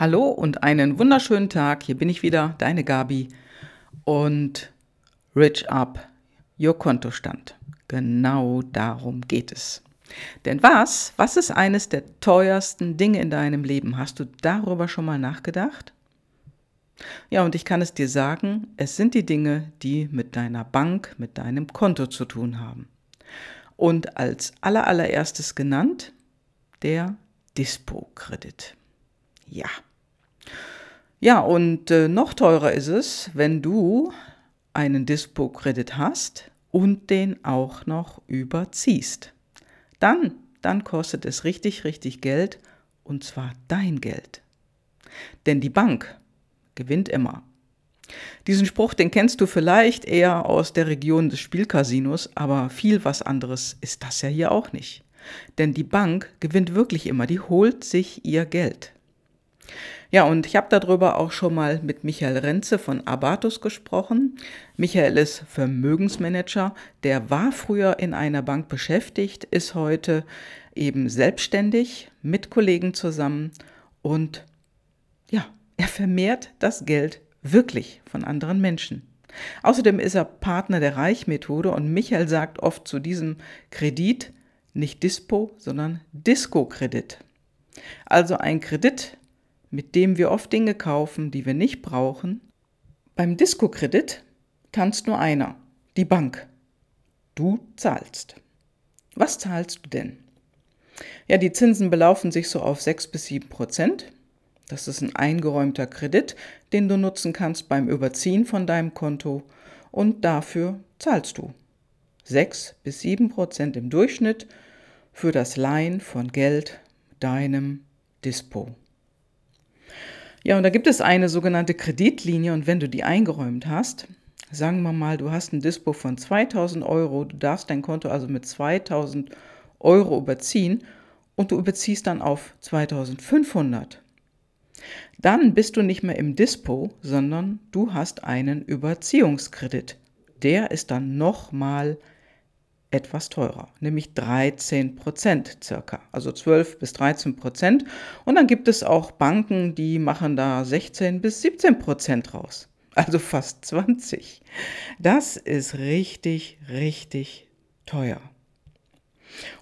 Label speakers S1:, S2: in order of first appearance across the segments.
S1: Hallo und einen wunderschönen Tag. Hier bin ich wieder, deine Gabi. Und Rich Up, Your Kontostand. Genau darum geht es. Denn was, was ist eines der teuersten Dinge in deinem Leben? Hast du darüber schon mal nachgedacht? Ja, und ich kann es dir sagen, es sind die Dinge, die mit deiner Bank, mit deinem Konto zu tun haben. Und als allerallererstes genannt der Dispo-Kredit. Ja. Ja, und äh, noch teurer ist es, wenn du einen Dispo-Kredit hast und den auch noch überziehst. Dann, dann kostet es richtig, richtig Geld und zwar dein Geld. Denn die Bank gewinnt immer. Diesen Spruch, den kennst du vielleicht eher aus der Region des Spielcasinos, aber viel was anderes ist das ja hier auch nicht. Denn die Bank gewinnt wirklich immer, die holt sich ihr Geld. Ja, und ich habe darüber auch schon mal mit Michael Renze von Abatus gesprochen. Michael ist Vermögensmanager, der war früher in einer Bank beschäftigt, ist heute eben selbstständig mit Kollegen zusammen und ja, er vermehrt das Geld wirklich von anderen Menschen. Außerdem ist er Partner der Reichmethode und Michael sagt oft zu diesem Kredit nicht Dispo, sondern Disco-Kredit. Also ein Kredit, mit dem wir oft Dinge kaufen, die wir nicht brauchen. Beim Disco-Kredit tanzt nur einer, die Bank. Du zahlst. Was zahlst du denn? Ja, die Zinsen belaufen sich so auf 6 bis 7 Prozent. Das ist ein eingeräumter Kredit, den du nutzen kannst beim Überziehen von deinem Konto und dafür zahlst du 6 bis 7 Prozent im Durchschnitt für das Leihen von Geld deinem Dispo. Ja, und da gibt es eine sogenannte Kreditlinie und wenn du die eingeräumt hast, sagen wir mal, du hast ein Dispo von 2000 Euro, du darfst dein Konto also mit 2000 Euro überziehen und du überziehst dann auf 2500. Dann bist du nicht mehr im Dispo, sondern du hast einen Überziehungskredit. Der ist dann nochmal etwas teurer, nämlich 13 Prozent circa, also 12 bis 13 Prozent. Und dann gibt es auch Banken, die machen da 16 bis 17 Prozent raus, also fast 20. Das ist richtig, richtig teuer.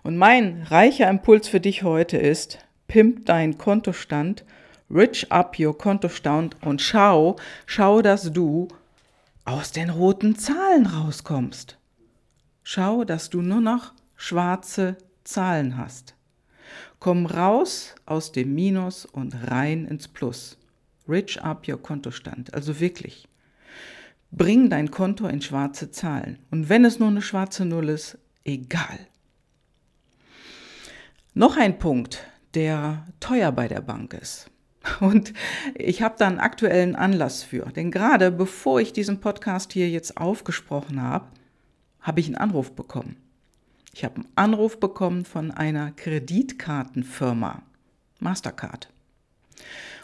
S1: Und mein reicher Impuls für dich heute ist, pimp dein Kontostand, rich up your Kontostand und schau, schau, dass du aus den roten Zahlen rauskommst. Schau, dass du nur noch schwarze Zahlen hast. Komm raus aus dem Minus und rein ins Plus. Rich up your Kontostand. Also wirklich. Bring dein Konto in schwarze Zahlen. Und wenn es nur eine schwarze Null ist, egal. Noch ein Punkt, der teuer bei der Bank ist. Und ich habe da einen aktuellen Anlass für. Denn gerade bevor ich diesen Podcast hier jetzt aufgesprochen habe, habe ich einen Anruf bekommen. Ich habe einen Anruf bekommen von einer Kreditkartenfirma, Mastercard.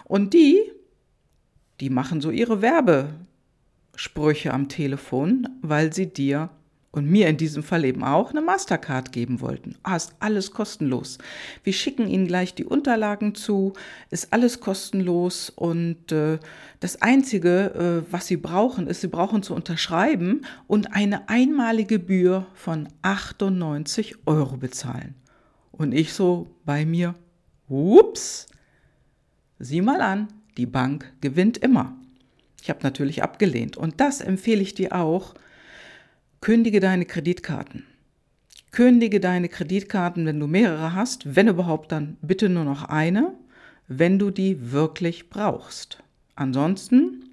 S1: Und die, die machen so ihre Werbesprüche am Telefon, weil sie dir und mir in diesem Fall eben auch eine Mastercard geben wollten. Ah, ist alles kostenlos. Wir schicken Ihnen gleich die Unterlagen zu, ist alles kostenlos und äh, das Einzige, äh, was Sie brauchen, ist, Sie brauchen zu unterschreiben und eine einmalige Gebühr von 98 Euro bezahlen. Und ich so bei mir, ups, sieh mal an, die Bank gewinnt immer. Ich habe natürlich abgelehnt und das empfehle ich dir auch, Kündige deine Kreditkarten. Kündige deine Kreditkarten, wenn du mehrere hast, wenn überhaupt, dann bitte nur noch eine, wenn du die wirklich brauchst. Ansonsten,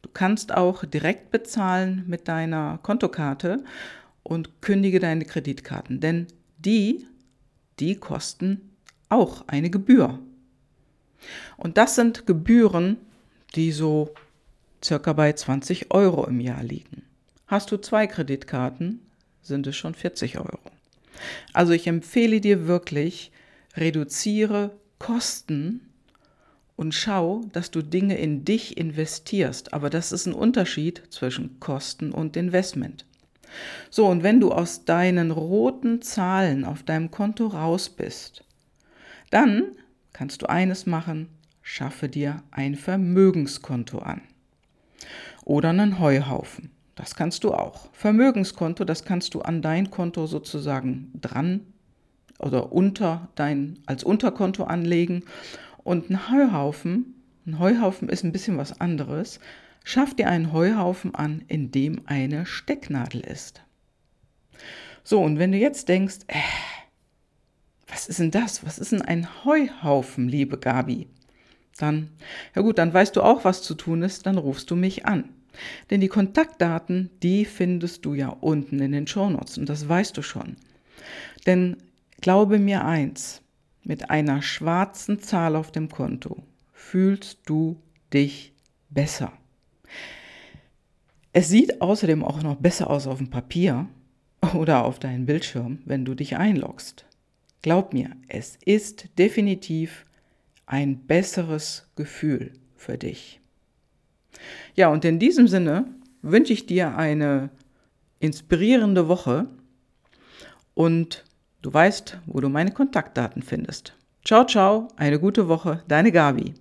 S1: du kannst auch direkt bezahlen mit deiner Kontokarte und kündige deine Kreditkarten, denn die, die kosten auch eine Gebühr. Und das sind Gebühren, die so circa bei 20 Euro im Jahr liegen. Hast du zwei Kreditkarten, sind es schon 40 Euro. Also ich empfehle dir wirklich, reduziere Kosten und schau, dass du Dinge in dich investierst. Aber das ist ein Unterschied zwischen Kosten und Investment. So, und wenn du aus deinen roten Zahlen auf deinem Konto raus bist, dann kannst du eines machen, schaffe dir ein Vermögenskonto an. Oder einen Heuhaufen. Das kannst du auch. Vermögenskonto, das kannst du an dein Konto sozusagen dran oder unter dein, als Unterkonto anlegen. Und ein Heuhaufen, ein Heuhaufen ist ein bisschen was anderes. Schaff dir einen Heuhaufen an, in dem eine Stecknadel ist. So, und wenn du jetzt denkst, äh, was ist denn das? Was ist denn ein Heuhaufen, liebe Gabi? Dann, ja gut, dann weißt du auch, was zu tun ist, dann rufst du mich an. Denn die Kontaktdaten, die findest du ja unten in den Shownotes und das weißt du schon. Denn glaube mir eins, mit einer schwarzen Zahl auf dem Konto fühlst du dich besser. Es sieht außerdem auch noch besser aus auf dem Papier oder auf deinem Bildschirm, wenn du dich einloggst. Glaub mir, es ist definitiv ein besseres Gefühl für dich. Ja, und in diesem Sinne wünsche ich dir eine inspirierende Woche und du weißt, wo du meine Kontaktdaten findest. Ciao, ciao, eine gute Woche, deine Gabi.